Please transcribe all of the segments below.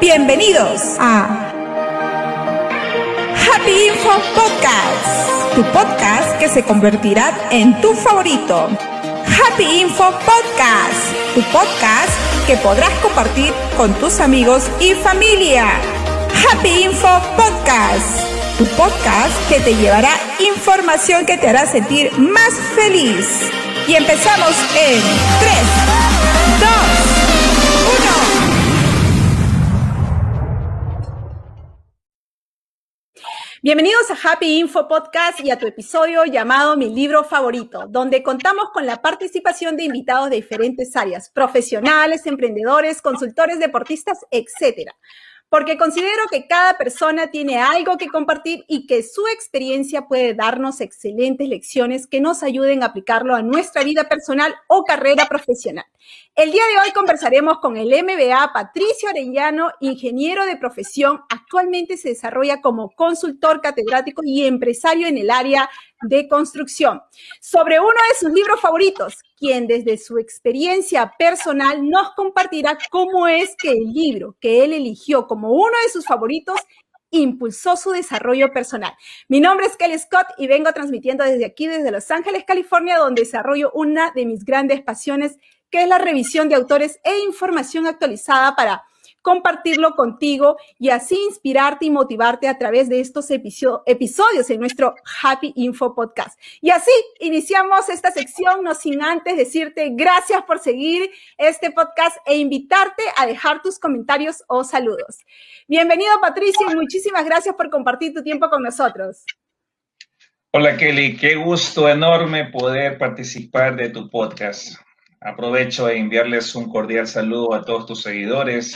Bienvenidos a Happy Info Podcast, tu podcast que se convertirá en tu favorito. Happy Info Podcast, tu podcast que podrás compartir con tus amigos y familia. Happy Info Podcast, tu podcast que te llevará información que te hará sentir más feliz. Y empezamos en 3, 2, Bienvenidos a Happy Info Podcast y a tu episodio llamado Mi libro favorito, donde contamos con la participación de invitados de diferentes áreas, profesionales, emprendedores, consultores, deportistas, etcétera porque considero que cada persona tiene algo que compartir y que su experiencia puede darnos excelentes lecciones que nos ayuden a aplicarlo a nuestra vida personal o carrera profesional. El día de hoy conversaremos con el MBA Patricio Arellano, ingeniero de profesión. Actualmente se desarrolla como consultor catedrático y empresario en el área de construcción, sobre uno de sus libros favoritos, quien desde su experiencia personal nos compartirá cómo es que el libro que él eligió como uno de sus favoritos impulsó su desarrollo personal. Mi nombre es Kelly Scott y vengo transmitiendo desde aquí, desde Los Ángeles, California, donde desarrollo una de mis grandes pasiones, que es la revisión de autores e información actualizada para compartirlo contigo y así inspirarte y motivarte a través de estos episodios en nuestro Happy Info Podcast. Y así iniciamos esta sección, no sin antes decirte gracias por seguir este podcast e invitarte a dejar tus comentarios o saludos. Bienvenido Patricio y muchísimas gracias por compartir tu tiempo con nosotros. Hola Kelly, qué gusto enorme poder participar de tu podcast. Aprovecho de enviarles un cordial saludo a todos tus seguidores,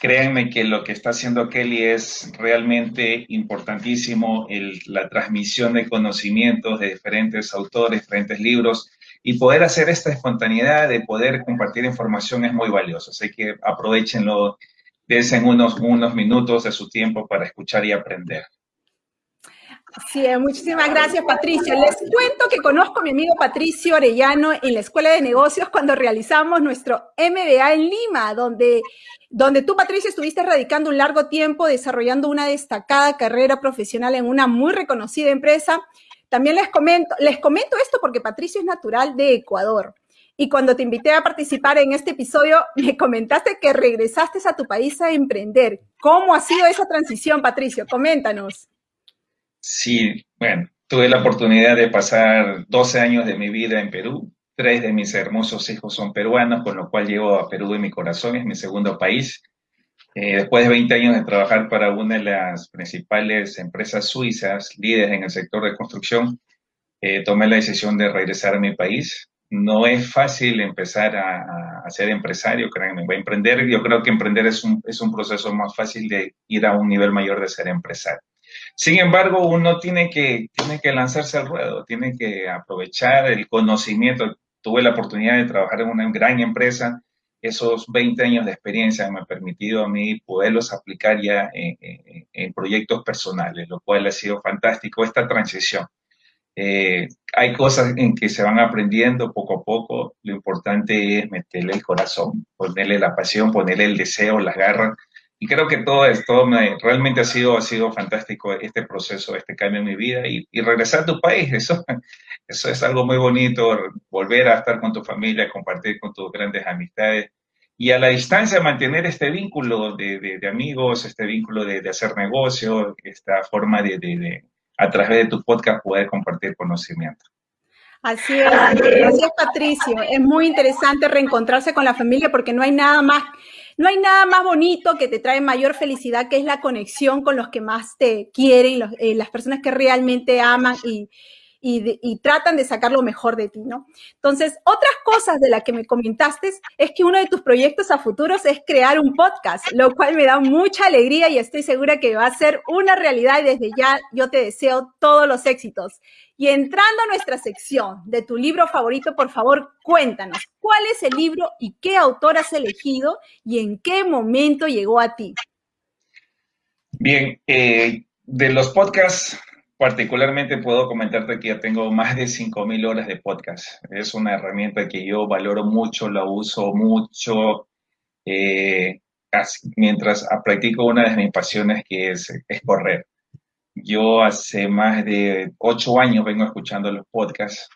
Créanme que lo que está haciendo Kelly es realmente importantísimo, la transmisión de conocimientos de diferentes autores, diferentes libros, y poder hacer esta espontaneidad de poder compartir información es muy valioso. Así que aprovechenlo, dense unos, unos minutos de su tiempo para escuchar y aprender. Sí, muchísimas gracias, Patricio. Les cuento que conozco a mi amigo Patricio Orellano en la Escuela de Negocios cuando realizamos nuestro MBA en Lima, donde, donde tú, Patricio, estuviste radicando un largo tiempo desarrollando una destacada carrera profesional en una muy reconocida empresa. También les comento, les comento esto porque Patricio es natural de Ecuador. Y cuando te invité a participar en este episodio, me comentaste que regresaste a tu país a emprender. ¿Cómo ha sido esa transición, Patricio? Coméntanos. Sí, bueno, tuve la oportunidad de pasar 12 años de mi vida en Perú. Tres de mis hermosos hijos son peruanos, con lo cual llevo a Perú en mi corazón, es mi segundo país. Eh, después de 20 años de trabajar para una de las principales empresas suizas, líderes en el sector de construcción, eh, tomé la decisión de regresar a mi país. No es fácil empezar a, ser empresario, créanme, voy a emprender. Yo creo que emprender es un, es un proceso más fácil de ir a un nivel mayor de ser empresario. Sin embargo, uno tiene que, tiene que lanzarse al ruedo, tiene que aprovechar el conocimiento. Tuve la oportunidad de trabajar en una gran empresa. Esos 20 años de experiencia me han permitido a mí poderlos aplicar ya en, proyectos personales, lo cual ha sido fantástico esta transición. Eh, hay cosas en que se van aprendiendo poco a poco. Lo importante es meterle el corazón, ponerle la pasión, ponerle el deseo, las garras y creo que todo esto me, realmente ha sido, ha sido fantástico este proceso, este cambio en mi vida y, regresar a tu país, eso, eso es algo muy bonito, volver a estar con tu familia, compartir con tus grandes amistades y a la distancia mantener este vínculo de, de, amigos, este vínculo de, de, hacer negocio, esta forma de, a través de tu podcast poder compartir conocimiento. Así es, gracias Patricio. Es muy interesante reencontrarse con la familia porque no hay nada más no hay nada más bonito que te trae mayor felicidad que es la conexión con los que más te quieren, eh, las personas que realmente aman y, y, tratan de sacar lo mejor de ti, ¿no? Entonces, otras cosas de las que me comentaste es que uno de tus proyectos a futuros es crear un podcast, lo cual me da mucha alegría y estoy segura que va a ser una realidad y desde ya yo te deseo todos los éxitos. Y entrando a nuestra sección de tu libro favorito, por favor, cuéntanos, ¿cuál es el libro y qué autor has elegido y en qué momento llegó a ti? Bien, eh, de los podcasts, particularmente puedo comentarte que ya tengo más de 5.000 horas de podcast. Es una herramienta que yo valoro mucho, la uso mucho eh, mientras practico una de mis pasiones que es, es correr. Yo hace más de ocho años vengo escuchando los podcasts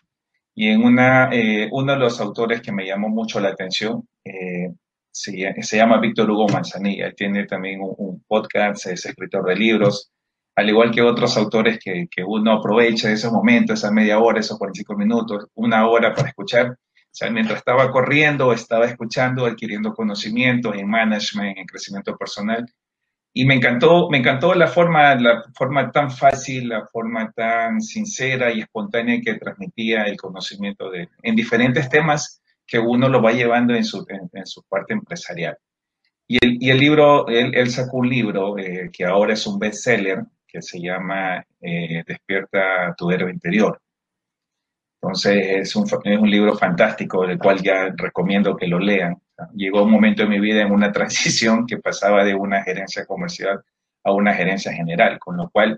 y en una, eh, uno de los autores que me llamó mucho la atención eh, se, se, llama Víctor Hugo Manzanilla. Tiene también un, podcast, es escritor de libros, al igual que otros autores que, que uno aprovecha esos momentos, esa media hora, esos 45 minutos, una hora para escuchar. O sea, mientras estaba corriendo, estaba escuchando, adquiriendo conocimientos en management, en crecimiento personal y me encantó, me encantó la forma, la forma tan fácil, la forma tan sincera y espontánea que transmitía el conocimiento de, en diferentes temas que uno lo va llevando en su, en, su parte empresarial. Y el, y el libro, él, sacó un libro eh, que ahora es un bestseller que se llama eh, Despierta tu héroe interior. Entonces es un, es un libro fantástico, del cual ya recomiendo que lo lean. Llegó un momento en mi vida en una transición que pasaba de una gerencia comercial a una gerencia general, con lo cual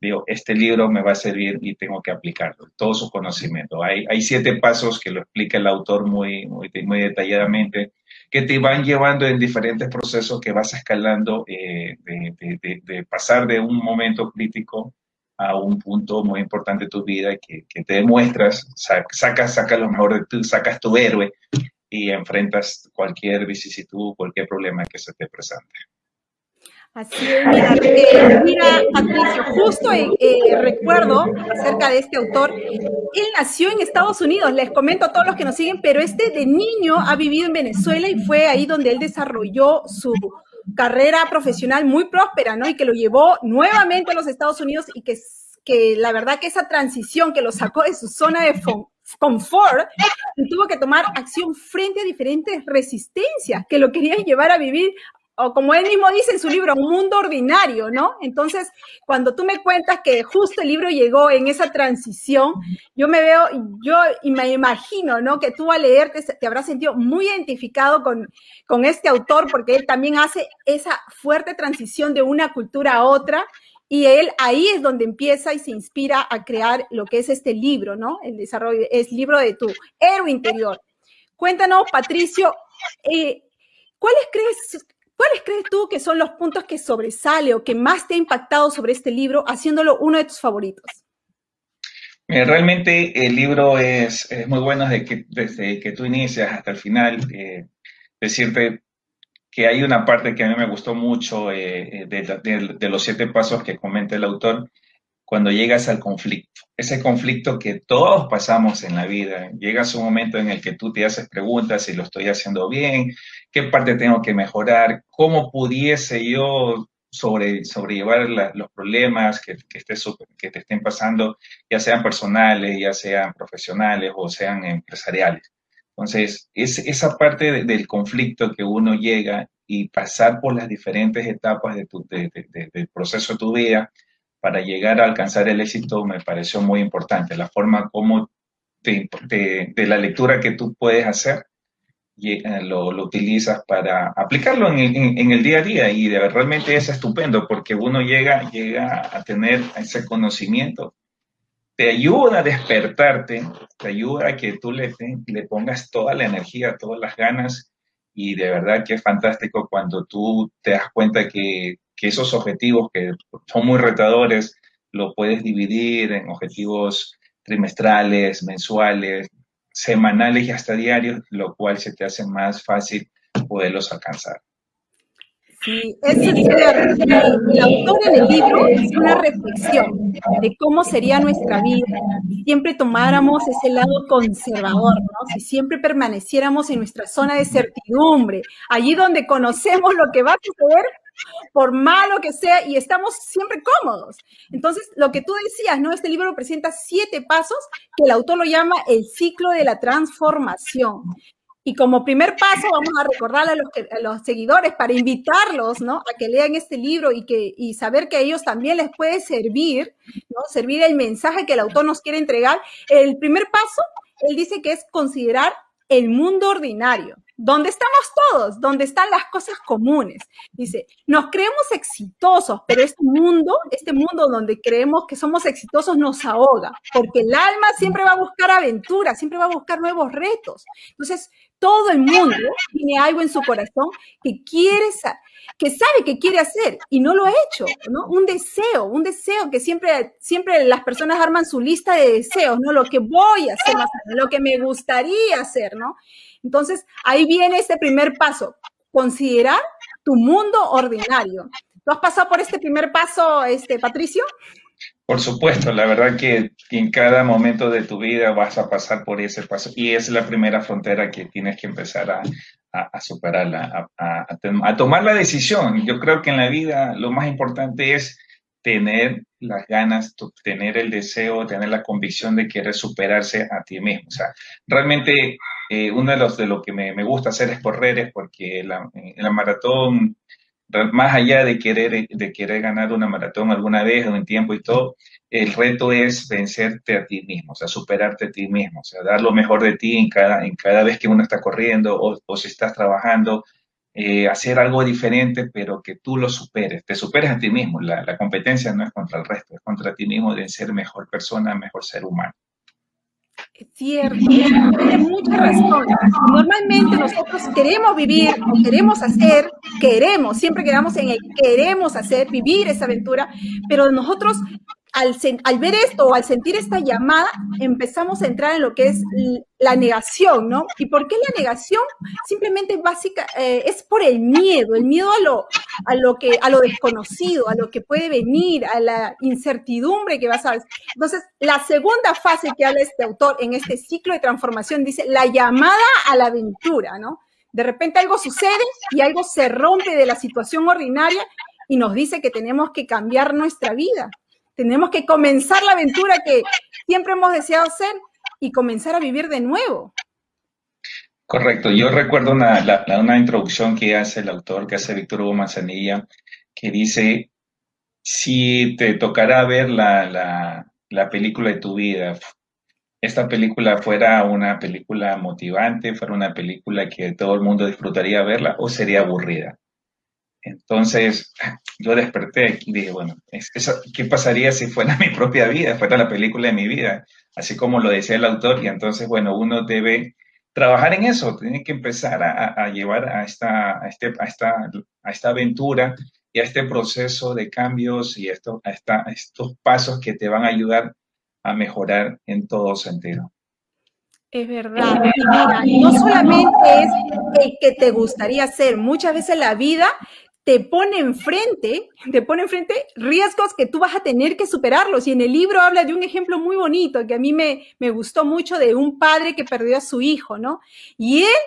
digo, este libro me va a servir y tengo que aplicarlo, todo su conocimiento. Hay, hay siete pasos que lo explica el autor muy, muy, muy detalladamente, que te van llevando en diferentes procesos que vas escalando eh, de, de, de, pasar de un momento crítico a un punto muy importante de tu vida que, que te demuestras, sacas, sacas lo mejor de ti, sacas tu héroe y enfrentas cualquier vicisitud, cualquier problema que se te presente. Así es, mira, eh, mira Patricio, justo eh, eh, recuerdo acerca de este autor, él nació en Estados Unidos, les comento a todos los que nos siguen, pero este de niño ha vivido en Venezuela y fue ahí donde él desarrolló su carrera profesional muy próspera, ¿no? Y que lo llevó nuevamente a los Estados Unidos y que, que la verdad que esa transición que lo sacó de su zona de confort, tuvo que tomar acción frente a diferentes resistencias que lo querían llevar a vivir o como él mismo dice en su libro, un mundo ordinario, ¿no? Entonces, cuando tú me cuentas que justo el libro llegó en esa transición, yo me veo, yo y me imagino, ¿no? Que tú al leerte te habrás sentido muy identificado con, con este autor, porque él también hace esa fuerte transición de una cultura a otra. Y él ahí es donde empieza y se inspira a crear lo que es este libro, ¿no? El desarrollo, es libro de tu héroe interior. Cuéntanos, Patricio, eh, ¿cuáles crees ¿Cuáles crees tú que son los puntos que sobresale o que más te ha impactado sobre este libro, haciéndolo uno de tus favoritos? realmente el libro es, muy bueno desde que, desde que tú inicias hasta el final. Eh, decirte que hay una parte que a mí me gustó mucho eh, de, de, los siete pasos que comenta el autor, cuando llegas al conflicto. Ese conflicto que todos pasamos en la vida. Llegas un momento en el que tú te haces preguntas si lo estoy haciendo bien, qué parte tengo que mejorar, cómo pudiese yo sobre, sobrellevar los problemas que, te estén pasando, ya sean personales, ya sean profesionales o sean empresariales. Entonces, es esa parte del conflicto que uno llega y pasar por las diferentes etapas del proceso de tu vida, para llegar a alcanzar el éxito me pareció muy importante. La forma como de, la lectura que tú puedes hacer, y, eh, lo, utilizas para aplicarlo en, el día a día y realmente es estupendo porque uno llega, llega a tener ese conocimiento. Te ayuda a despertarte, te ayuda a que tú le, le pongas toda la energía, todas las ganas y de verdad que es fantástico cuando tú te das cuenta que que esos objetivos que son muy retadores lo puedes dividir en objetivos trimestrales, mensuales, semanales y hasta diarios, lo cual se te hace más fácil poderlos alcanzar. Sí, es. El autor en el libro es una reflexión de cómo sería nuestra vida si siempre tomáramos ese lado conservador, ¿no? Si siempre permaneciéramos en nuestra zona de certidumbre, allí donde conocemos lo que va a suceder, por malo que sea, y estamos siempre cómodos. Entonces, lo que tú decías, ¿no? Este libro presenta siete pasos que el autor lo llama el ciclo de la transformación. Y como primer paso, vamos a recordarle a los, seguidores para invitarlos, ¿no? A que lean este libro y, que, y saber que a ellos también les puede servir, ¿no? Servir el mensaje que el autor nos quiere entregar. El primer paso, él dice que es considerar el mundo ordinario donde estamos todos, donde están las cosas comunes. Dice, nos creemos exitosos, pero este mundo, este mundo donde creemos que somos exitosos nos ahoga, porque el alma siempre va a buscar aventuras, siempre va a buscar nuevos retos. Entonces, todo el mundo tiene algo en su corazón que quiere, que sabe que quiere hacer y no lo ha hecho, ¿no? Un deseo, un deseo que siempre, siempre las personas arman su lista de deseos, ¿no? Lo que voy a hacer lo que me gustaría hacer, ¿no? Entonces, ahí viene este primer paso, considerar tu mundo ordinario. ¿Tú has pasado por este primer paso, este, Patricio? Por supuesto, la verdad que en cada momento de tu vida vas a pasar por ese paso y es la primera frontera que tienes que empezar a, a, superarla, a, a, tomar la decisión. Yo creo que en la vida lo más importante es tener las ganas, tener el deseo, tener la convicción de querer superarse a ti mismo. O sea, realmente eh, uno de los de lo que me, gusta hacer es correr, es porque la, la maratón más allá de querer, de querer ganar una maratón alguna vez o en tiempo y todo, el reto es vencerte a ti mismo, o sea, superarte a ti mismo, o sea, dar lo mejor de ti en cada, en cada vez que uno está corriendo o, si estás trabajando, eh, hacer algo diferente, pero que tú lo superes, te superes a ti mismo. La, la competencia no es contra el resto, es contra ti mismo de ser mejor persona, mejor ser humano. Cierto, tiene mucha razón. Normalmente nosotros queremos vivir, queremos hacer, queremos, siempre quedamos en el queremos hacer, vivir esa aventura, pero nosotros al, ver esto o al sentir esta llamada, empezamos a entrar en lo que es la negación, ¿no? ¿Y por qué la negación? Simplemente básica, eh, es por el miedo, el miedo a lo, a, lo que, a lo desconocido, a lo que puede venir, a la incertidumbre que vas a ver. Entonces, la segunda fase que habla este autor en este ciclo de transformación dice la llamada a la aventura, ¿no? De repente algo sucede y algo se rompe de la situación ordinaria y nos dice que tenemos que cambiar nuestra vida. Tenemos que comenzar la aventura que siempre hemos deseado hacer y comenzar a vivir de nuevo. Correcto. Yo recuerdo una, una introducción que hace el autor, que hace Víctor Hugo Manzanilla, que dice, si te tocará ver la, la película de tu vida, esta película fuera una película motivante, fuera una película que todo el mundo disfrutaría verla o sería aburrida. Entonces, yo desperté y dije, bueno, ¿qué pasaría si fuera mi propia vida, fuera la película de mi vida? Así como lo decía el autor, y entonces, bueno, uno debe trabajar en eso, tiene que empezar a, llevar a esta, a, este, a, esta, a esta aventura y a este proceso de cambios y esto, a, a estos pasos que te van a ayudar a mejorar en todo sentido. Es verdad. Y mira, no solamente es el que te gustaría hacer, muchas veces la vida te pone enfrente, te pone enfrente riesgos que tú vas a tener que superarlos. Y en el libro habla de un ejemplo muy bonito que a mí me, me gustó mucho de un padre que perdió a su hijo, ¿no? Y él,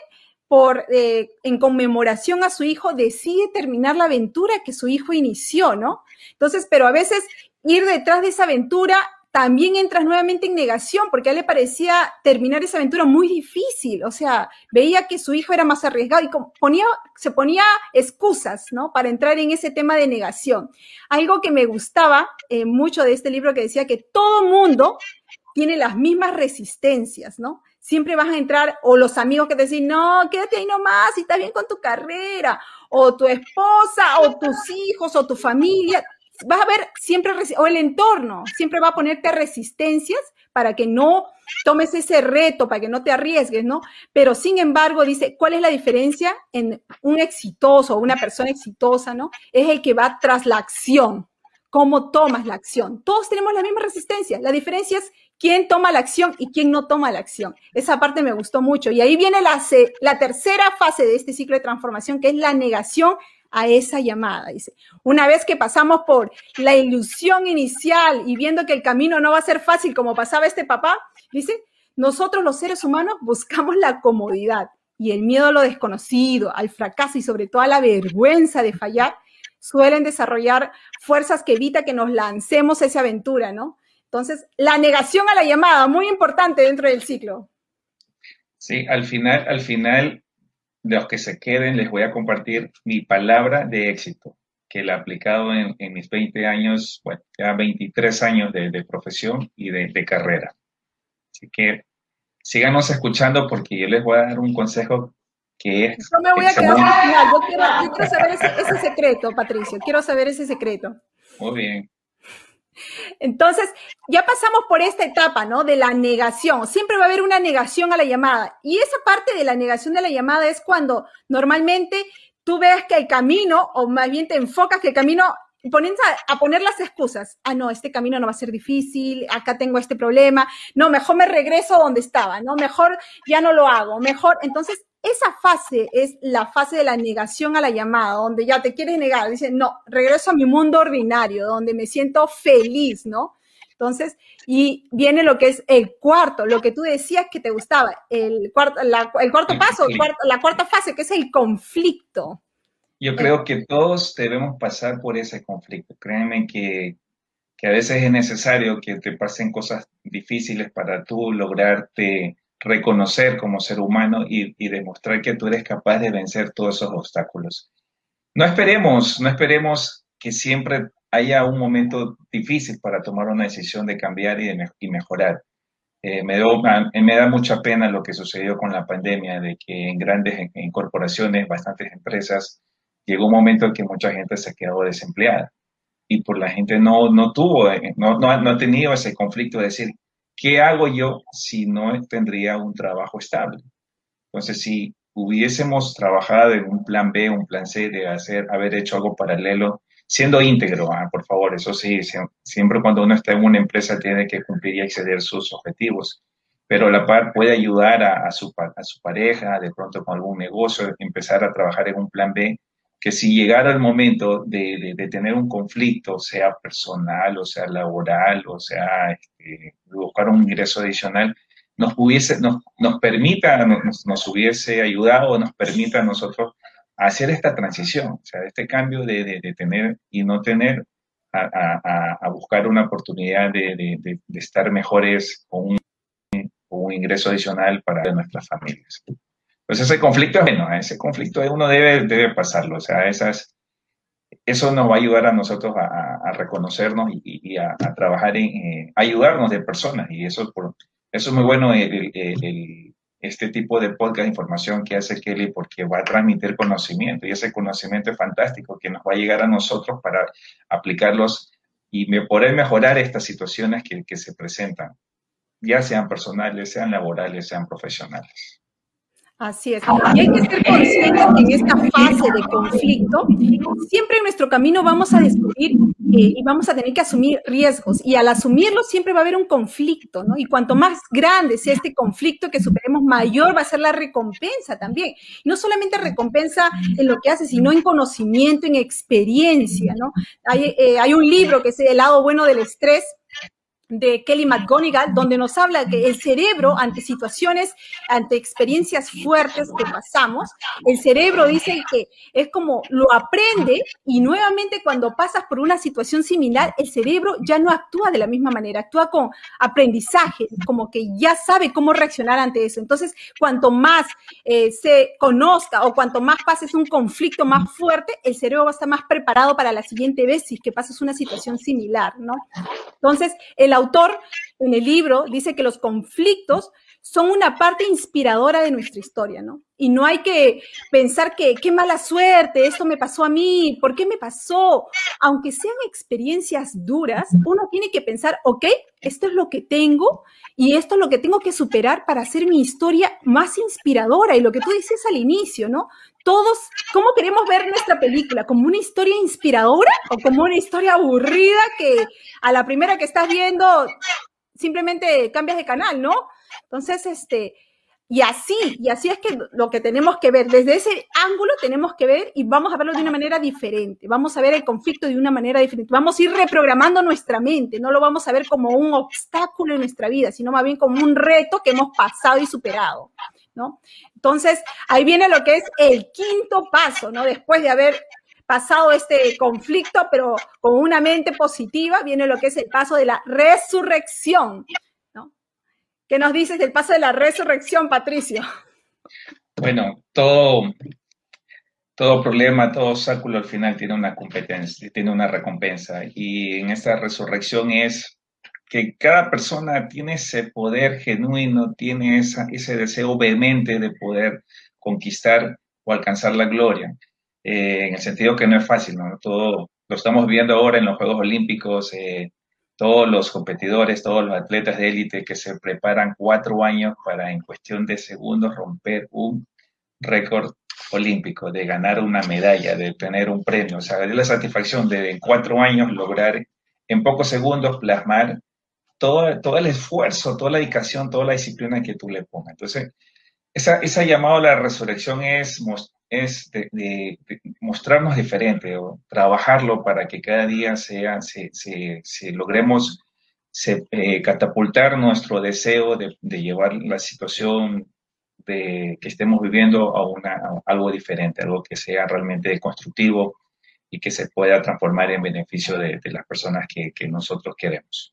por, eh, en conmemoración a su hijo, decide terminar la aventura que su hijo inició, ¿no? Entonces, pero a veces ir detrás de esa aventura también entras nuevamente en negación, porque a él le parecía terminar esa aventura muy difícil. O sea, veía que su hijo era más arriesgado y se ponía excusas, ¿no? Para entrar en ese tema de negación. Algo que me gustaba eh, mucho de este libro que decía que todo mundo tiene las mismas resistencias, ¿no? Siempre vas a entrar, o los amigos que te dicen, no, quédate ahí nomás, y estás bien con tu carrera, o tu esposa, o tus hijos, o tu familia, vas a ver siempre, o el entorno, siempre va a ponerte resistencias para que no tomes ese reto, para que no te arriesgues, ¿no? Pero sin embargo, dice, ¿cuál es la diferencia en un exitoso una persona exitosa, ¿no? Es el que va tras la acción, cómo tomas la acción. Todos tenemos la misma resistencia, la diferencia es quién toma la acción y quién no toma la acción. Esa parte me gustó mucho. Y ahí viene la, la tercera fase de este ciclo de transformación, que es la negación a esa llamada. Dice, una vez que pasamos por la ilusión inicial y viendo que el camino no va a ser fácil como pasaba este papá, dice, nosotros los seres humanos buscamos la comodidad y el miedo a lo desconocido, al fracaso y sobre todo a la vergüenza de fallar, suelen desarrollar fuerzas que evita que nos lancemos esa aventura, ¿no? Entonces, la negación a la llamada, muy importante dentro del ciclo. Sí, al final, al final, los que se queden, les voy a compartir mi palabra de éxito, que la he aplicado en, mis 20 años, bueno, ya 23 años de, profesión y de, carrera. Así que síganos escuchando porque yo les voy a dar un consejo que es... Yo me voy a quedar al final. Yo quiero, saber ese, ese secreto, Patricio. Quiero saber ese secreto. Muy bien. Entonces, ya pasamos por esta etapa, ¿no? De la negación. Siempre va a haber una negación a la llamada. Y esa parte de la negación de la llamada es cuando normalmente tú ves que el camino, o más bien te enfocas que el camino, pones a, a, poner las excusas. Ah, no, este camino no va a ser difícil, acá tengo este problema. No, mejor me regreso donde estaba, ¿no? Mejor ya no lo hago, mejor. Entonces, esa fase es la fase de la negación a la llamada, donde ya te quieres negar, dices, no, regreso a mi mundo ordinario, donde me siento feliz, ¿no? Entonces, y viene lo que es el cuarto, lo que tú decías que te gustaba, el cuarto, el cuarto paso, la cuarta fase, que es el conflicto. Yo creo que todos debemos pasar por ese conflicto. Créeme que, que a veces es necesario que te pasen cosas difíciles para tú lograrte reconocer como ser humano y, demostrar que tú eres capaz de vencer todos esos obstáculos. No esperemos, no esperemos que siempre haya un momento difícil para tomar una decisión de cambiar y, de mejorar. Eh, me, da mucha pena lo que sucedió con la pandemia, de que en grandes corporaciones, bastantes empresas, llegó un momento en que mucha gente se quedó desempleada y por la gente no, no tuvo, eh, no, no, no ha tenido ese conflicto de decir, ¿qué hago yo si no tendría un trabajo estable? Entonces, si hubiésemos trabajado en un plan B, un plan C, de hacer, haber hecho algo paralelo, siendo íntegro, ah, por favor, eso sí, siempre cuando uno está en una empresa tiene que cumplir y exceder sus objetivos, pero la par puede ayudar a, su, a su pareja, de pronto con algún negocio, empezar a trabajar en un plan B que si llegara el momento de, tener un conflicto, sea personal o sea laboral o sea este, buscar un ingreso adicional, nos, hubiese, nos, nos permita, nos, nos, hubiese ayudado nos permita a nosotros hacer esta transición, o sea, este cambio de, tener y no tener a, a, buscar una oportunidad de, estar mejores con un, con un ingreso adicional para nuestras familias. Pues ese conflicto, bueno, ese conflicto uno debe, debe pasarlo, o sea, esas, eso nos va a ayudar a nosotros a, reconocernos y, a, trabajar en, eh, ayudarnos de personas, y eso, por, eso es muy bueno el, este tipo de podcast de información que hace Kelly porque va a transmitir conocimiento y ese conocimiento es fantástico que nos va a llegar a nosotros para aplicarlos y poder mejorar estas situaciones que se presentan, ya sean personales, sean laborales, sean profesionales. Así es. Y hay que ser conscientes que en esta fase de conflicto, siempre en nuestro camino vamos a descubrir eh, y vamos a tener que asumir riesgos. Y al asumirlos siempre va a haber un conflicto, ¿no? Y cuanto más grande sea este conflicto que superemos, mayor va a ser la recompensa también. no solamente recompensa en lo que hace, sino en conocimiento, en experiencia, ¿no? Hay, eh, hay un libro que es El lado bueno del estrés de Kelly McGonigal, donde nos habla que el cerebro, ante situaciones, ante experiencias fuertes que pasamos, el cerebro dice que es como lo aprende y nuevamente cuando pasas por una situación similar, el cerebro ya no actúa de la misma manera, actúa con aprendizaje, como que ya sabe cómo reaccionar ante eso. Entonces, cuanto más eh, se conozca o cuanto más pases un conflicto más fuerte, el cerebro va a estar más preparado para la siguiente vez si que pases una situación similar, ¿no? Entonces, el autor en el libro dice que los conflictos son una parte inspiradora de nuestra historia, ¿no? Y no hay que pensar que qué mala suerte, esto me pasó a mí, ¿por qué me pasó? Aunque sean experiencias duras, uno tiene que pensar, ok, esto es lo que tengo y esto es lo que tengo que superar para hacer mi historia más inspiradora. Y lo que tú dices al inicio, ¿no? Todos, ¿cómo queremos ver nuestra película? ¿Como una historia inspiradora o como una historia aburrida que a la primera que estás viendo simplemente cambias de canal, ¿no? Entonces, este, y así, y así es que lo que tenemos que ver, desde ese ángulo tenemos que ver y vamos a verlo de una manera diferente, vamos a ver el conflicto de una manera diferente, vamos a ir reprogramando nuestra mente, no lo vamos a ver como un obstáculo en nuestra vida, sino más bien como un reto que hemos pasado y superado, ¿no? Entonces, ahí viene lo que es el quinto paso, ¿no? Después de haber pasado este conflicto, pero con una mente positiva, viene lo que es el paso de la resurrección. ¿Qué nos dices del paso de la resurrección, Patricio? Bueno, todo, todo problema, todo obstáculo al final tiene una competencia, tiene una recompensa. Y en esta resurrección es que cada persona tiene ese poder genuino, tiene ese deseo vehemente de poder conquistar o alcanzar la gloria. Eh, en el sentido que no es fácil, ¿no? Todo lo estamos viendo ahora en los Juegos Olímpicos, eh, todos los competidores, todos los atletas de élite que se preparan cuatro años para en cuestión de segundos romper un récord olímpico, de ganar una medalla, de tener un premio. O sea, de la satisfacción de en cuatro años lograr en pocos segundos plasmar todo, todo el esfuerzo, toda la dedicación, toda la disciplina que tú le pongas. Entonces, esa, esa llamada a la resurrección es, es de, mostrarnos diferente o trabajarlo para que cada día sea, se, se, logremos se, eh, catapultar nuestro deseo de, llevar la situación de, que estemos viviendo a, una, algo diferente, algo que sea realmente constructivo y que se pueda transformar en beneficio de, las personas que, que nosotros queremos.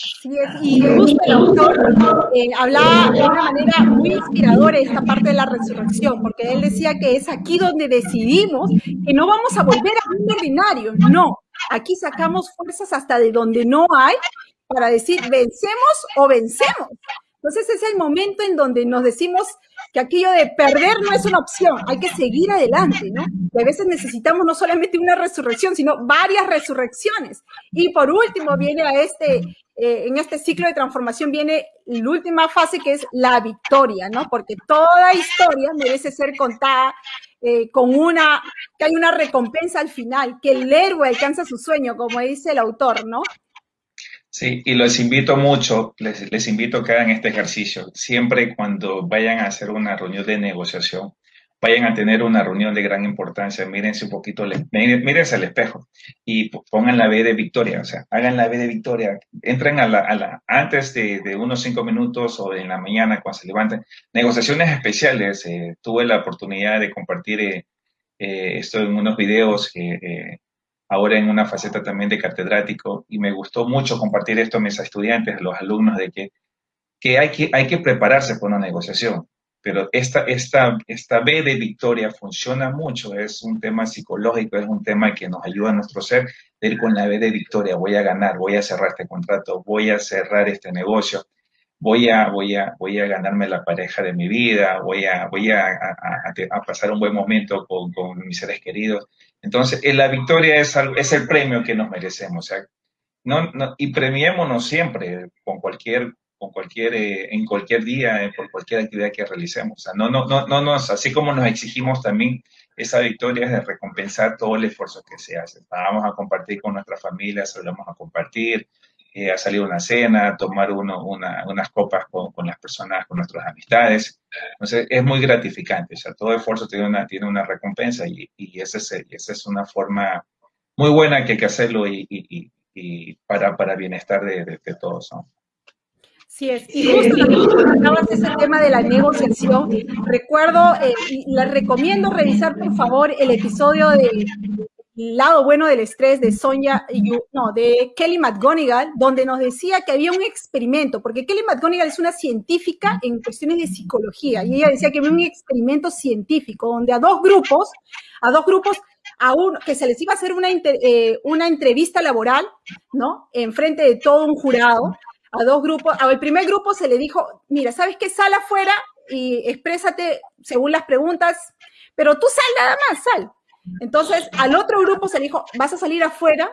Sí, y el autor eh, hablaba de una manera muy inspiradora esta parte de la resurrección, porque él decía que es aquí donde decidimos que no vamos a volver a un ordinario, no, aquí sacamos fuerzas hasta de donde no hay para decir vencemos o vencemos. Entonces es el momento en donde nos decimos que aquello de perder no es una opción, hay que seguir adelante, ¿no? Y a veces necesitamos no solamente una resurrección, sino varias resurrecciones. Y por último viene a este, eh, en este ciclo de transformación viene la última fase que es la victoria, ¿no? Porque toda historia merece ser contada eh, con una, que hay una recompensa al final, que el héroe alcanza su sueño, como dice el autor, ¿no? Sí, y los invito mucho, les, invito que hagan este ejercicio. Siempre cuando vayan a hacer una reunión de negociación, vayan a tener una reunión de gran importancia, mírense un poquito, mírense al espejo y pongan la B de victoria, o sea, hagan la B de victoria, entren a la, a la antes de, unos cinco minutos o en la mañana cuando se levanten, negociaciones especiales, eh, tuve la oportunidad de compartir eh, eh, esto en unos videos que ahora en una faceta también de catedrático, y me gustó mucho compartir esto a mis estudiantes, a los alumnos, de que, que, hay, que hay que prepararse para una negociación. Pero esta, esta, esta B de victoria funciona mucho, es un tema psicológico, es un tema que nos ayuda a nuestro ser de ir con la B de victoria, voy a ganar, voy a cerrar este contrato, voy a cerrar este negocio, voy a, voy a, voy a ganarme la pareja de mi vida, voy a, voy a, a, pasar un buen momento con, con, mis seres queridos. Entonces, eh, la victoria es, es el premio que nos merecemos. O sea, no, no, y premiémonos siempre con cualquier, con cualquier, eh, en cualquier día, eh, por cualquier actividad que realicemos. O no, no, no, no así como nos exigimos también esa victoria es de recompensar todo el esfuerzo que se hace. Vamos a compartir con nuestras familias, hablamos a compartir, eh, a salir a una cena, a tomar uno, una, unas copas con, con, las personas, con nuestras amistades. Entonces, es muy gratificante. O sea, todo esfuerzo tiene una, tiene una recompensa y, y esa, es, esa es una forma muy buena que hay que hacerlo y, y, y para, para bienestar de, de, de todos. ¿no? Sí es. Y justo que ese tema de la negociación, recuerdo eh, y les recomiendo revisar por favor el episodio de lado bueno del estrés de Sonia, no, de Kelly McGonigal, donde nos decía que había un experimento, porque Kelly McGonigal es una científica en cuestiones de psicología, y ella decía que había un experimento científico donde a dos grupos, a dos grupos, a uno, que se les iba a hacer una, eh, una entrevista laboral, ¿no? En frente de todo un jurado, a dos grupos, al primer grupo se le dijo, mira, ¿sabes qué? Sal afuera y exprésate según las preguntas, pero tú sal nada más, sal. Entonces, al otro grupo se le dijo, vas a salir afuera,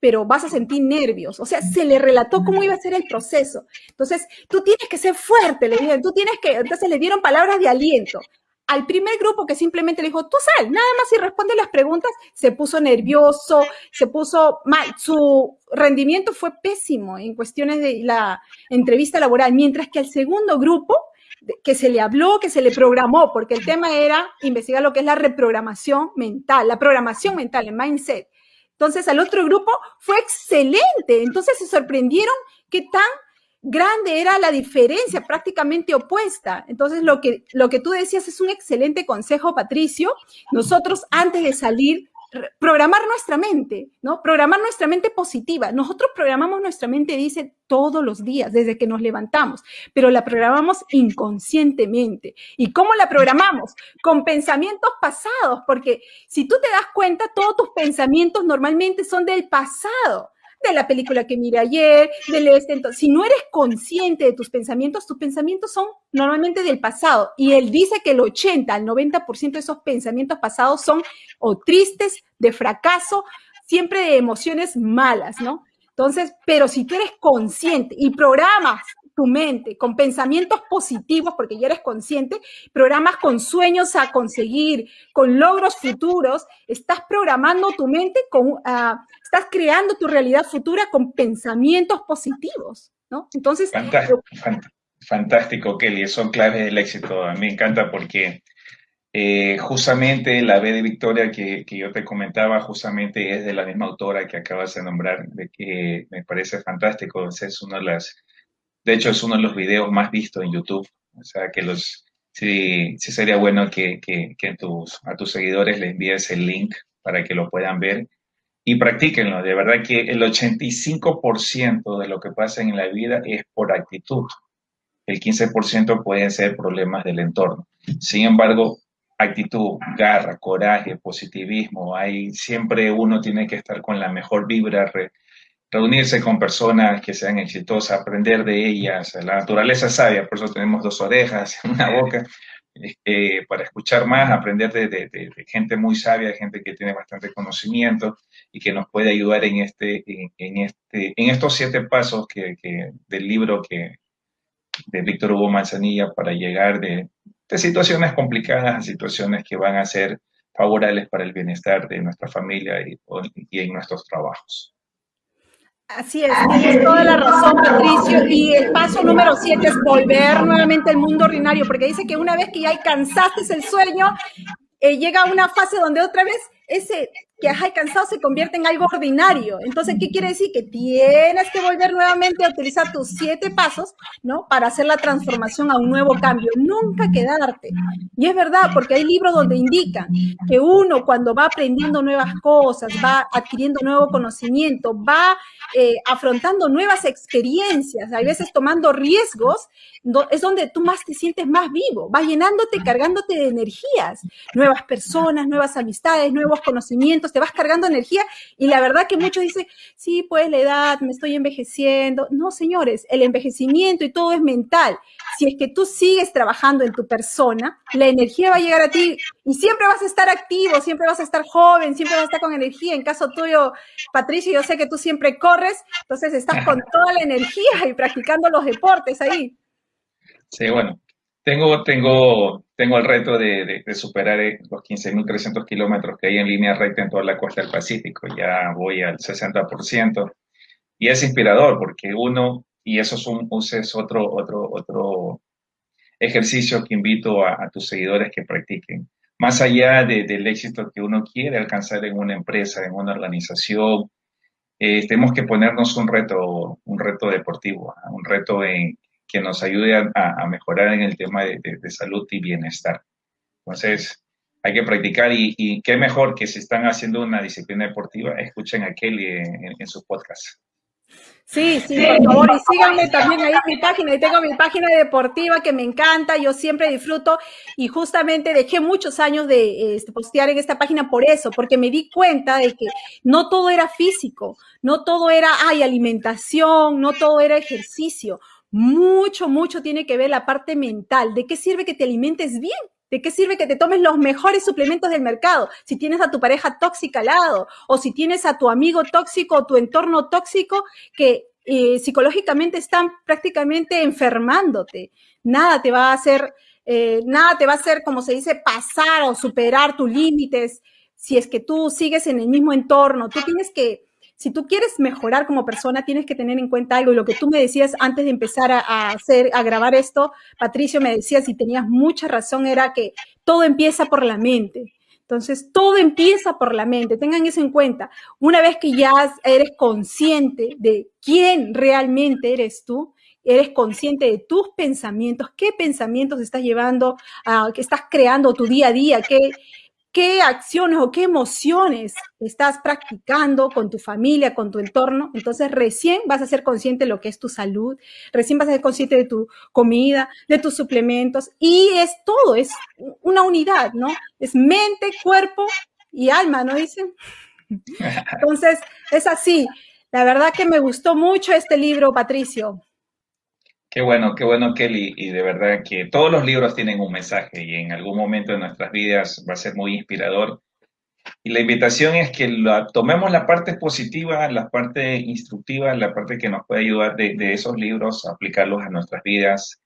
pero vas a sentir nervios. O sea, se le relató cómo iba a ser el proceso. Entonces, tú tienes que ser fuerte, le dijeron, tú tienes que, entonces le dieron palabras de aliento. Al primer grupo que simplemente le dijo, tú sal, nada más y responde las preguntas, se puso nervioso, se puso mal, su rendimiento fue pésimo en cuestiones de la entrevista laboral, mientras que al segundo grupo que se le habló, que se le programó, porque el tema era investigar lo que es la reprogramación mental, la programación mental, el mindset. Entonces, al otro grupo fue excelente. Entonces se sorprendieron qué tan grande era la diferencia, prácticamente opuesta. Entonces, lo que, lo que tú decías es un excelente consejo, Patricio. Nosotros, antes de salir programar nuestra mente, ¿no? Programar nuestra mente positiva. Nosotros programamos nuestra mente, dice, todos los días, desde que nos levantamos, pero la programamos inconscientemente. ¿Y cómo la programamos? Con pensamientos pasados, porque si tú te das cuenta, todos tus pensamientos normalmente son del pasado de la película que miré ayer, del este. Entonces, si no eres consciente de tus pensamientos, tus pensamientos son normalmente del pasado. Y él dice que el 80 al 90% de esos pensamientos pasados son o tristes, de fracaso, siempre de emociones malas, ¿no? Entonces, pero si tú eres consciente y programas tu mente con pensamientos positivos, porque ya eres consciente, programas con sueños a conseguir, con logros futuros, estás programando tu mente, con, uh, estás creando tu realidad futura con pensamientos positivos, ¿no? Entonces... Fantástico, fantástico Kelly, son claves del éxito. A mí me encanta porque eh, justamente la B de Victoria que, que, yo te comentaba, justamente es de la misma autora que acabas de nombrar, de que me parece fantástico. Es una de las de hecho, es uno de los videos más vistos en YouTube. O sea, que los, sí, sería bueno que, que, a tus seguidores les envíes el link para que lo puedan ver y practíquenlo. De verdad que el 85% de lo que pasa en la vida es por actitud. El 15% pueden ser problemas del entorno. Sin embargo, actitud, garra, coraje, positivismo, hay siempre uno tiene que estar con la mejor vibra, reunirse con personas que sean exitosas, aprender de ellas. La naturaleza sabia, por eso tenemos dos orejas, una boca, eh, para escuchar más, aprender de, gente muy sabia, gente que tiene bastante conocimiento y que nos puede ayudar en, este, en, este, en estos siete pasos que, del libro que, de Víctor Hugo Manzanilla para llegar de, situaciones complicadas a situaciones que van a ser favorables para el bienestar de nuestra familia y, y en nuestros trabajos. Así es, tienes toda la razón, Patricio. Y el paso número siete es volver nuevamente al mundo ordinario, porque dice que una vez que ya alcanzaste el sueño, eh, llega una fase donde otra vez ese que has alcanzado se convierte en algo ordinario. Entonces, ¿qué quiere decir? Que tienes que volver nuevamente a utilizar tus siete pasos, ¿no? Para hacer la transformación a un nuevo cambio. Nunca quedarte. Y es verdad, porque hay libros donde indican que uno cuando va aprendiendo nuevas cosas, va adquiriendo nuevo conocimiento, va eh, afrontando nuevas experiencias, a veces tomando riesgos, es donde tú más te sientes más vivo, vas llenándote, cargándote de energías, nuevas personas, nuevas amistades, nuevos conocimientos, te vas cargando energía y la verdad que muchos dicen, sí, pues la edad, me estoy envejeciendo. No, señores, el envejecimiento y todo es mental. Si es que tú sigues trabajando en tu persona, la energía va a llegar a ti y siempre vas a estar activo, siempre vas a estar joven, siempre vas a estar con energía. En caso tuyo, Patricio, yo sé que tú siempre corres, entonces estás con toda la energía y practicando los deportes ahí. Sí, bueno, tengo, tengo, tengo el reto de, de, superar eh, los 15.300 kilómetros que hay en línea recta en toda la costa del Pacífico. Ya voy al 60%. Y es inspirador porque uno, y eso es, un, es otro, otro, otro ejercicio que invito a, tus seguidores que practiquen. Más allá del éxito que uno quiere alcanzar en una empresa, en una organización, eh, tenemos que ponernos un reto, un reto deportivo, un reto en, que nos ayude a, mejorar en el tema de, salud y bienestar. Entonces, hay que practicar y, qué mejor que si están haciendo una disciplina deportiva, escuchen a Kelly en, su podcast. Sí, sí, por favor, y síganme también ahí en mi página. Y tengo mi página deportiva que me encanta, yo siempre disfruto y justamente dejé muchos años de este, postear en esta página por eso, porque me di cuenta de que no todo era físico, no todo era, ay, alimentación, no todo era ejercicio mucho, mucho tiene que ver la parte mental. ¿De qué sirve que te alimentes bien? ¿De qué sirve que te tomes los mejores suplementos del mercado? Si tienes a tu pareja tóxica al lado o si tienes a tu amigo tóxico o tu entorno tóxico que eh, psicológicamente están prácticamente enfermándote. Nada te va a hacer, eh, nada te va a hacer, como se dice, pasar o superar tus límites si es que tú sigues en el mismo entorno. Tú tienes que si tú quieres mejorar como persona, tienes que tener en cuenta algo. Y lo que tú me decías antes de empezar a, hacer, a grabar esto, Patricio me decías y tenías mucha razón, era que todo empieza por la mente. Entonces, todo empieza por la mente. Tengan eso en cuenta. Una vez que ya eres consciente de quién realmente eres tú, eres consciente de tus pensamientos, qué pensamientos estás llevando, a, qué estás creando tu día a día, qué, qué acciones o qué emociones estás practicando con tu familia, con tu entorno. Entonces recién vas a ser consciente de lo que es tu salud, recién vas a ser consciente de tu comida, de tus suplementos y es todo, es una unidad, ¿no? Es mente, cuerpo y alma, ¿no dicen? Entonces es así. La verdad que me gustó mucho este libro, Patricio. Qué bueno, qué bueno, Kelly. Y de verdad que todos los libros tienen un mensaje y en algún momento de nuestras vidas va a ser muy inspirador. Y la invitación es que tomemos la parte positiva, la parte instructiva, la parte que nos puede ayudar de, esos libros, aplicarlos a nuestras vidas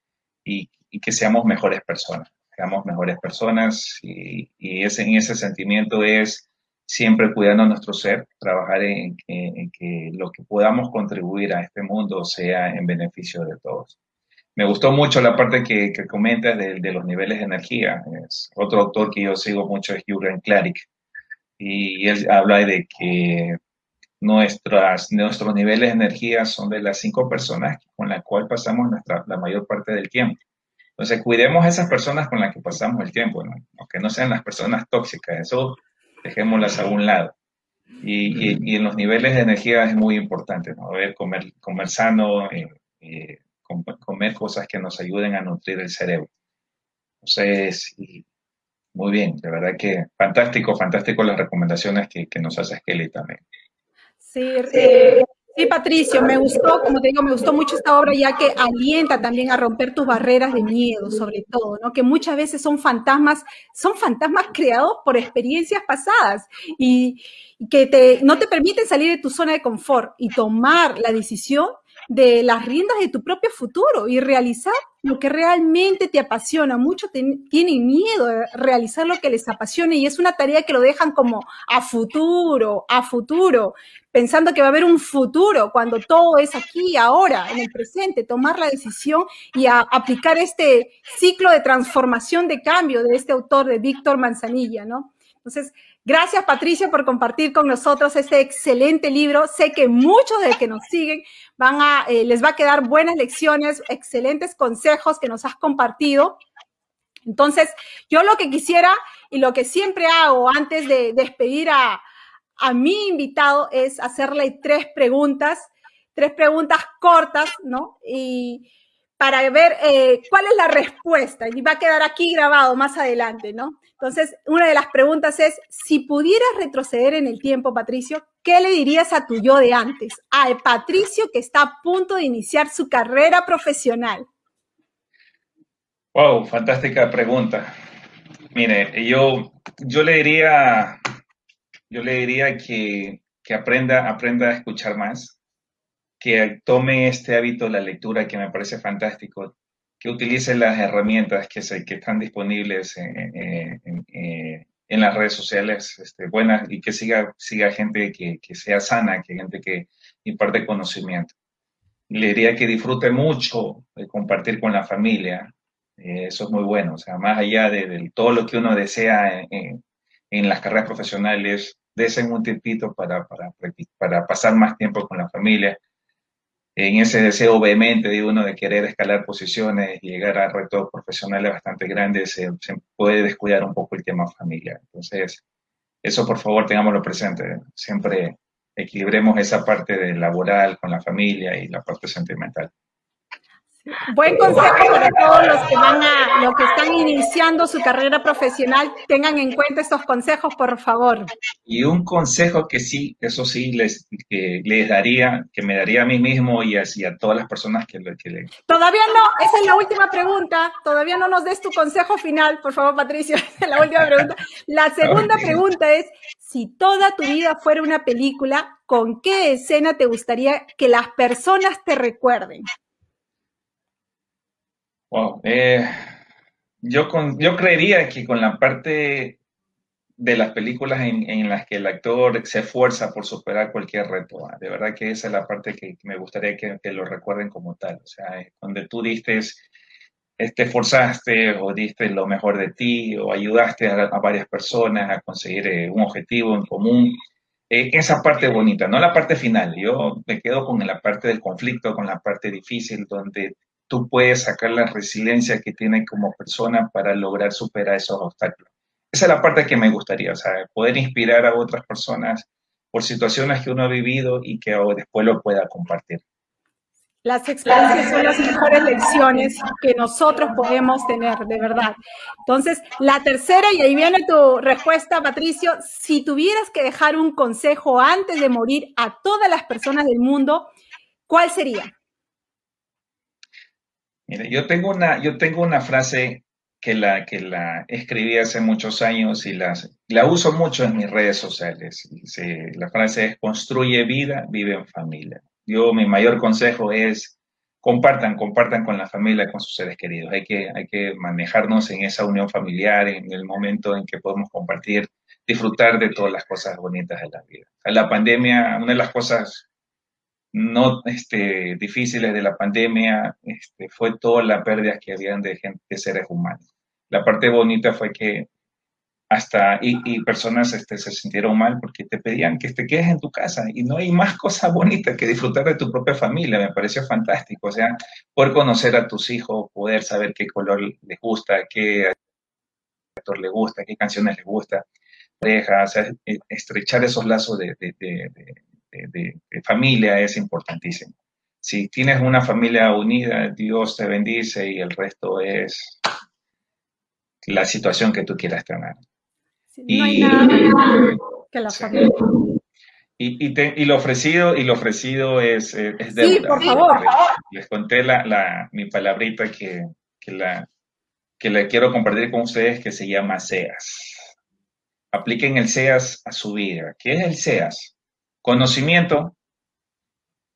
y, que seamos mejores personas. Seamos mejores personas y, en ese sentimiento es siempre cuidando nuestro ser, trabajar en, que lo que podamos contribuir a este mundo sea en beneficio de todos. Me gustó mucho la parte que, que comentas de, los niveles de energía. Otro autor que yo sigo mucho es Jürgen Klarik y él habla de que nuestras, nuestros niveles de energía son de las cinco personas con las cuales pasamos nuestra, la mayor parte del tiempo. Entonces, cuidemos a esas personas con las que pasamos el tiempo, ¿no? no sean las personas tóxicas, eso dejémoslas a un lado. Y, y, en los niveles de energía es muy importante, ¿no? ver, comer, comer sano, eh, eh, comer cosas que nos ayuden a nutrir el cerebro. Entonces, muy bien, de verdad que fantástico, fantástico las recomendaciones que, nos hace Kelly también. Sí, eh, sí, Patricio, me gustó, como te digo, me gustó mucho esta obra ya que alienta también a romper tus barreras de miedo, sobre todo, ¿no? Que muchas veces son fantasmas, son fantasmas creados por experiencias pasadas y, que te, no te permiten salir de tu zona de confort y tomar la decisión de las riendas de tu propio futuro y realizar lo que realmente te apasiona. Muchos tienen miedo de realizar lo que les apasiona y es una tarea que lo dejan como a futuro, a futuro, pensando que va a haber un futuro cuando todo es aquí, ahora, en el presente, tomar la decisión y aplicar este ciclo de transformación, de cambio de este autor, de Víctor Manzanilla, ¿no? Entonces, gracias Patricia por compartir con nosotros este excelente libro. Sé que muchos de los que nos siguen van a, eh, les va a quedar buenas lecciones, excelentes consejos que nos has compartido. Entonces, yo lo que quisiera y lo que siempre hago antes de despedir a, a mi invitado es hacerle tres preguntas, tres preguntas cortas, ¿no? Y para ver eh, cuál es la respuesta y va a quedar aquí grabado más adelante, ¿no? Entonces, una de las preguntas es, si pudieras retroceder en el tiempo, Patricio, ¿qué le dirías a tu yo de antes, a Patricio que está a punto de iniciar su carrera profesional? Wow, fantástica pregunta. Mire, yo, yo le diría, yo le diría que, que aprenda, aprenda a escuchar más, que tome este hábito de la lectura que me parece fantástico, que utilice las herramientas que, se, que están disponibles en, en, las redes sociales este, buenas y que siga, siga gente que, que, sea sana, que gente que imparte conocimiento. Le diría que disfrute mucho de compartir con la familia, eh, eso es muy bueno, o sea, más allá de, todo lo que uno desea en, en las carreras profesionales, desen un tiempito para, para, para pasar más tiempo con la familia, en ese deseo obviamente de uno de querer escalar posiciones y llegar a retos profesionales bastante grandes, se, puede descuidar un poco el tema familiar. Entonces, eso por favor tengámoslo presente. Siempre equilibremos esa parte de laboral con la familia y la parte sentimental. Buen consejo para todos los que van a, los que están iniciando su carrera profesional, tengan en cuenta estos consejos, por favor. Y un consejo que sí, eso sí, les, les daría, que me daría a mí mismo y a, a todas las personas que, que le... Todavía no, esa es la última pregunta, todavía no nos des tu consejo final, por favor, Patricia, esa es la última pregunta. La segunda pregunta es, si toda tu vida fuera una película, ¿con qué escena te gustaría que las personas te recuerden? Wow. Eh, yo, con, yo creería que con la parte de las películas en, las que el actor se esfuerza por superar cualquier reto, ¿ah? de verdad que esa es la parte que, me gustaría que, lo recuerden como tal. O sea, donde tú diste, te esforzaste o diste lo mejor de ti o ayudaste a, varias personas a conseguir eh, un objetivo en común. Eh, esa parte bonita, no la parte final. Yo me quedo con la parte del conflicto, con la parte difícil, donde tú puedes sacar la resiliencia que tiene como persona para lograr superar esos obstáculos. Esa es la parte que me gustaría, o sea, poder inspirar a otras personas por situaciones que uno ha vivido y que después lo pueda compartir. Las experiencias son las mejores lecciones que nosotros podemos tener, de verdad. Entonces, la tercera, y ahí viene tu respuesta, Patricio, si tuvieras que dejar un consejo antes de morir a todas las personas del mundo, ¿cuál sería? Mire, yo tengo una, yo tengo una frase que la, que la escribí hace muchos años y las, la uso mucho en mis redes sociales. la frase es, construye vida, vive en familia. Yo, mi mayor consejo es, compartan, compartan con la familia, con sus seres queridos. Hay que, hay que manejarnos en esa unión familiar, en el momento en que podemos compartir, disfrutar de todas las cosas bonitas de la vida. La pandemia, una de las cosas no este, difíciles de la pandemia este, fue toda la pérdida que habían de, gente, de seres humanos. La parte bonita fue que hasta y, personas este, se sintieron mal porque te pedían que te quedes en tu casa y no hay más cosa bonita que disfrutar de tu propia familia. Me pareció fantástico, o sea, poder conocer a tus hijos, poder saber qué color les gusta, qué actor les gusta, qué canciones les gusta, deja, o sea, estrechar esos lazos de, de, familia es importantísimo. Si tienes una familia unida, Dios te bendice y el resto es la situación que tú quieras tener. no hay nada que la familia. Y, lo ofrecido, y lo ofrecido es, es deuda. Sí, por favor. Les, conté la, mi palabrita que, que, la, que le quiero compartir con ustedes que se llama SEAS. Apliquen el SEAS a su vida. ¿Qué es el SEAS? Conocimiento,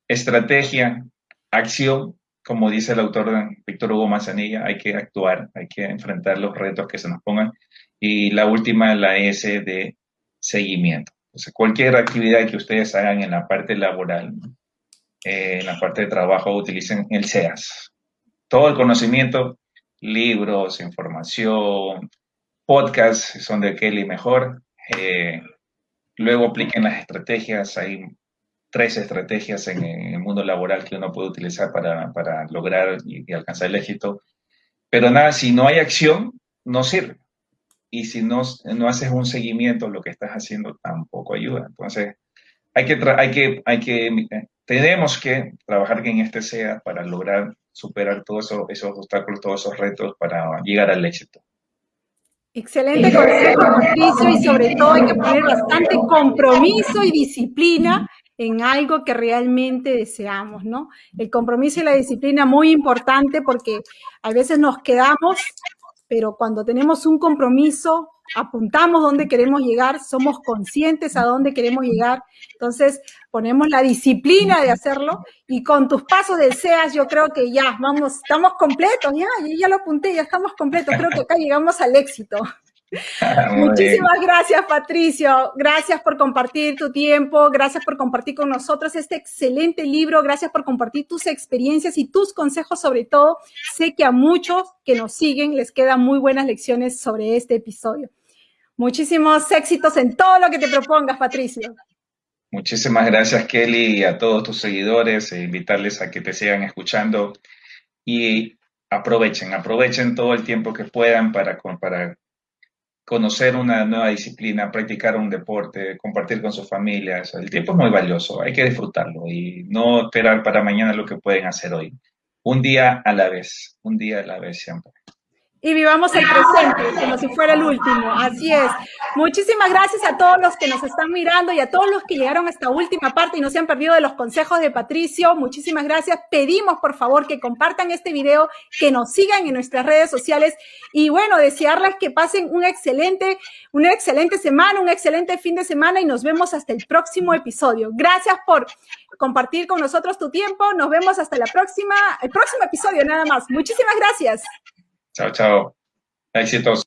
estrategia, acción, como dice el autor Víctor Hugo Manzanilla, hay que actuar, hay que enfrentar los retos que se nos pongan. Y la última, la S de seguimiento. cualquier actividad que ustedes hagan en la parte laboral, eh, en la parte de trabajo, utilicen el SEAS. Todo el conocimiento, libros, información, podcasts, son de Kelly mejor. Eh, Luego apliquen las estrategias, hay tres estrategias en, el mundo laboral que uno puede utilizar para, lograr y, alcanzar el éxito. Pero nada, si no hay acción, no sirve. Y si no, no haces un seguimiento, lo que estás haciendo tampoco ayuda. Entonces, hay que, hay que, hay que, tenemos que trabajar en este SEA para lograr superar todos esos obstáculos, todos esos retos para llegar al éxito. Excelente consejo, y sobre todo hay que poner bastante compromiso y disciplina en algo que realmente deseamos, ¿no? El compromiso y la disciplina muy importante porque a veces nos quedamos, pero cuando tenemos un compromiso, apuntamos dónde queremos llegar, somos conscientes a dónde queremos llegar, entonces ponemos la disciplina de hacerlo y con tus pasos deseas, yo creo que ya, vamos, estamos completos, ya, ya lo apunté, ya estamos completos, creo que acá llegamos al éxito. Muchísimas gracias, Patricio. Gracias por compartir tu tiempo, gracias por compartir con nosotros este excelente libro, gracias por compartir tus experiencias y tus consejos sobre todo. Sé que a muchos que nos siguen les quedan muy buenas lecciones sobre este episodio. Muchísimos éxitos en todo lo que te propongas, Patricio. Muchísimas gracias, Kelly, y a todos tus seguidores, e invitarles a que te sigan escuchando y aprovechen, aprovechen todo el tiempo que puedan para, para conocer una nueva disciplina, practicar un deporte, compartir con sus familias. El tiempo es muy valioso, hay que disfrutarlo y no esperar para mañana lo que pueden hacer hoy. Un día a la vez, un día a la vez siempre y vivamos el presente como si fuera el último. Así es. Muchísimas gracias a todos los que nos están mirando y a todos los que llegaron a esta última parte y no se han perdido de los consejos de Patricio. Muchísimas gracias. Pedimos por favor que compartan este video, que nos sigan en nuestras redes sociales y bueno, desearles que pasen un excelente, una excelente semana, un excelente fin de semana y nos vemos hasta el próximo episodio. Gracias por compartir con nosotros tu tiempo. Nos vemos hasta la próxima, el próximo episodio nada más. Muchísimas gracias. Chao, chao. Éxitos.